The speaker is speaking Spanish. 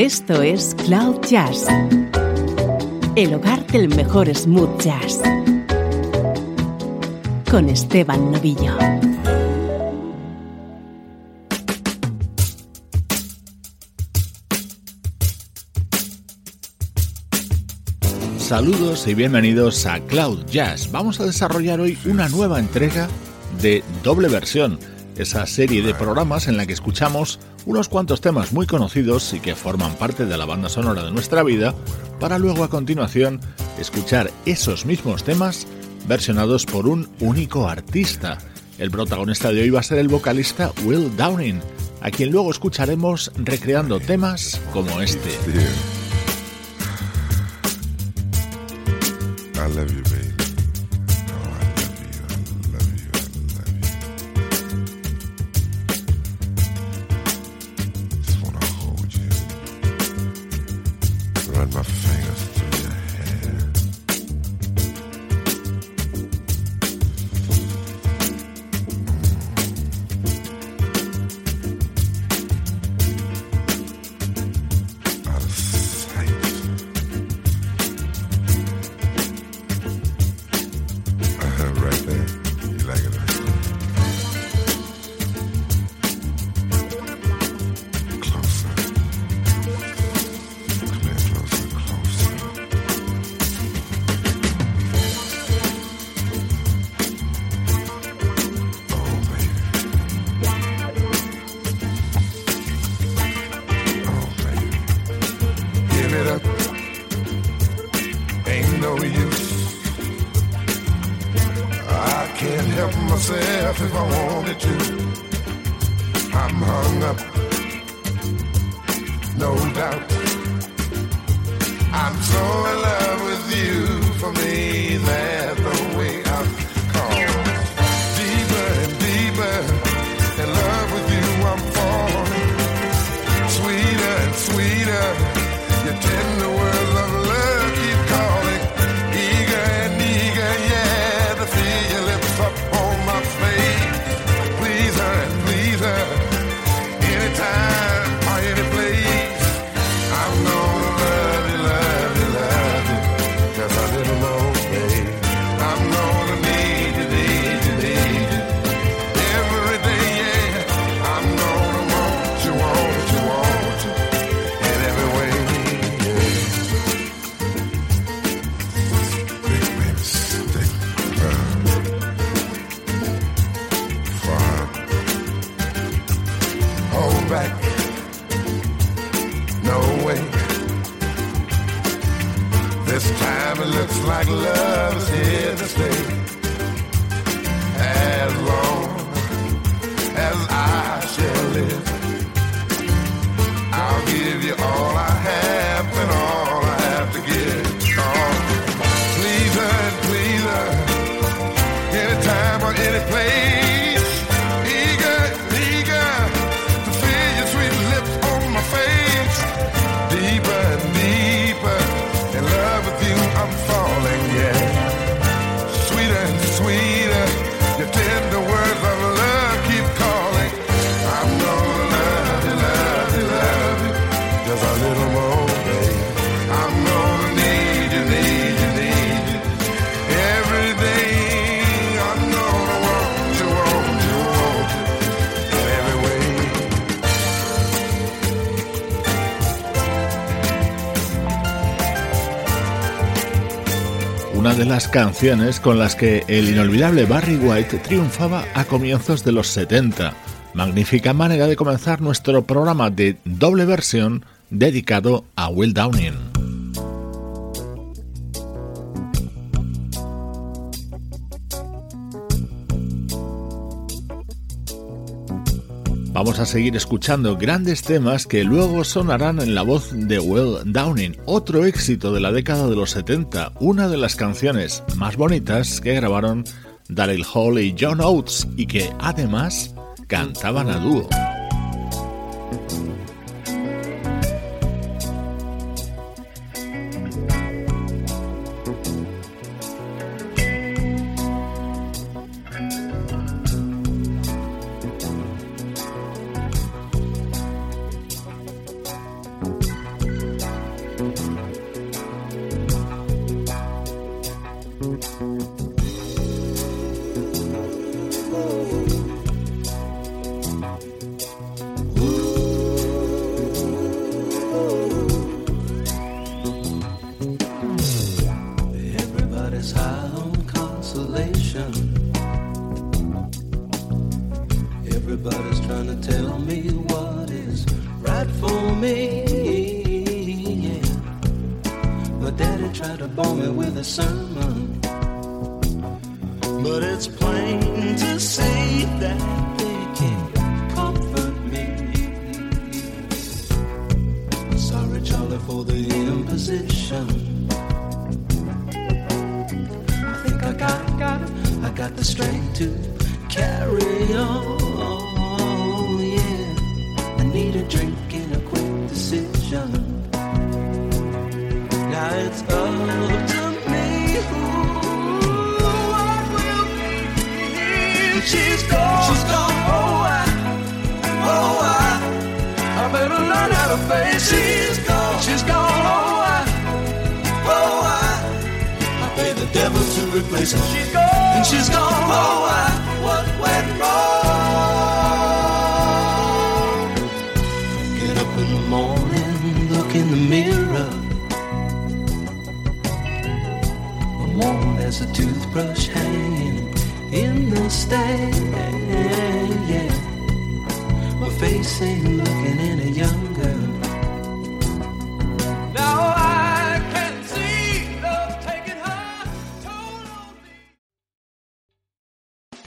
Esto es Cloud Jazz, el hogar del mejor smooth jazz, con Esteban Novillo. Saludos y bienvenidos a Cloud Jazz. Vamos a desarrollar hoy una nueva entrega de doble versión, esa serie de programas en la que escuchamos unos cuantos temas muy conocidos y que forman parte de la banda sonora de nuestra vida, para luego a continuación escuchar esos mismos temas versionados por un único artista. El protagonista de hoy va a ser el vocalista Will Downing, a quien luego escucharemos recreando temas como este. love you, baby. it up. Ain't no use. I can't help myself if I wanted to. I'm hung up. No doubt. I'm so in love with you for me that service here to stay. Las canciones con las que el inolvidable Barry White triunfaba a comienzos de los 70. Magnífica manera de comenzar nuestro programa de doble versión dedicado a Will Downing. Vamos a seguir escuchando grandes temas que luego sonarán en la voz de Will Downing, otro éxito de la década de los 70, una de las canciones más bonitas que grabaron Daryl Hall y John Oates y que además cantaban a dúo. consolation. Everybody's trying to tell me what is right for me. Yeah. My daddy tried to bomb me with a sermon, but it's plain to see that they can't comfort me. Sorry, Charlie, for the imposition. The strength to carry on. Yeah, I need a drink and a quick decision. Now it's up to me. Ooh, what will be? She's gone. To replace her. She's gone. And she's gone. Oh, I, what went wrong? Get up in the morning, look in the mirror. I'm warm as a toothbrush hanging in the stand. Yeah, my face ain't looking any younger.